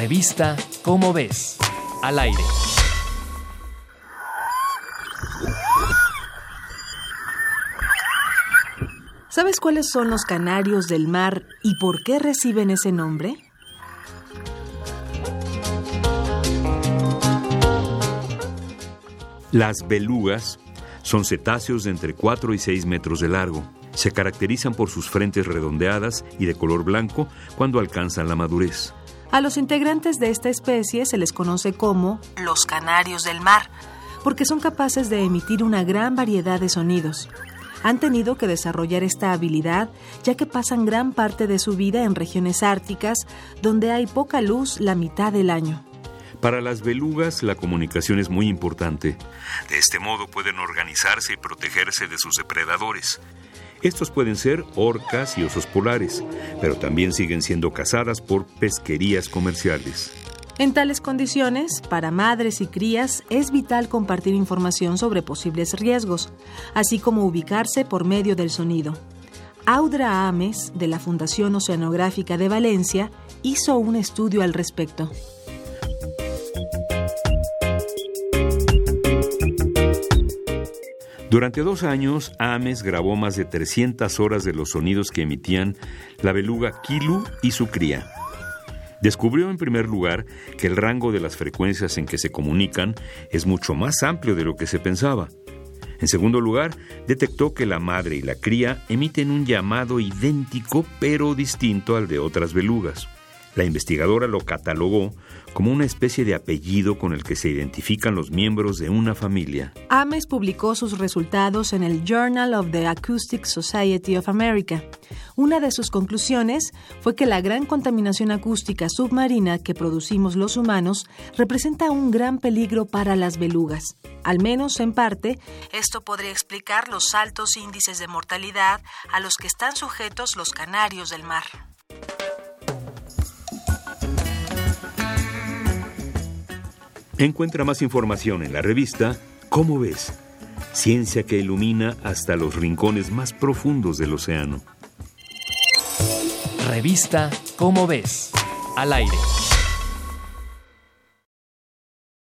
Revista Cómo ves, al aire. ¿Sabes cuáles son los canarios del mar y por qué reciben ese nombre? Las belugas son cetáceos de entre 4 y 6 metros de largo. Se caracterizan por sus frentes redondeadas y de color blanco cuando alcanzan la madurez. A los integrantes de esta especie se les conoce como los canarios del mar, porque son capaces de emitir una gran variedad de sonidos. Han tenido que desarrollar esta habilidad ya que pasan gran parte de su vida en regiones árticas donde hay poca luz la mitad del año. Para las belugas la comunicación es muy importante. De este modo pueden organizarse y protegerse de sus depredadores. Estos pueden ser orcas y osos polares, pero también siguen siendo cazadas por pesquerías comerciales. En tales condiciones, para madres y crías es vital compartir información sobre posibles riesgos, así como ubicarse por medio del sonido. Audra Ames, de la Fundación Oceanográfica de Valencia, hizo un estudio al respecto. Durante dos años, Ames grabó más de 300 horas de los sonidos que emitían la beluga Kilu y su cría. Descubrió en primer lugar que el rango de las frecuencias en que se comunican es mucho más amplio de lo que se pensaba. En segundo lugar, detectó que la madre y la cría emiten un llamado idéntico pero distinto al de otras belugas. La investigadora lo catalogó como una especie de apellido con el que se identifican los miembros de una familia. Ames publicó sus resultados en el Journal of the Acoustic Society of America. Una de sus conclusiones fue que la gran contaminación acústica submarina que producimos los humanos representa un gran peligro para las belugas. Al menos en parte, esto podría explicar los altos índices de mortalidad a los que están sujetos los canarios del mar. Encuentra más información en la revista ¿Cómo ves? Ciencia que ilumina hasta los rincones más profundos del océano. Revista Cómo ves, al aire.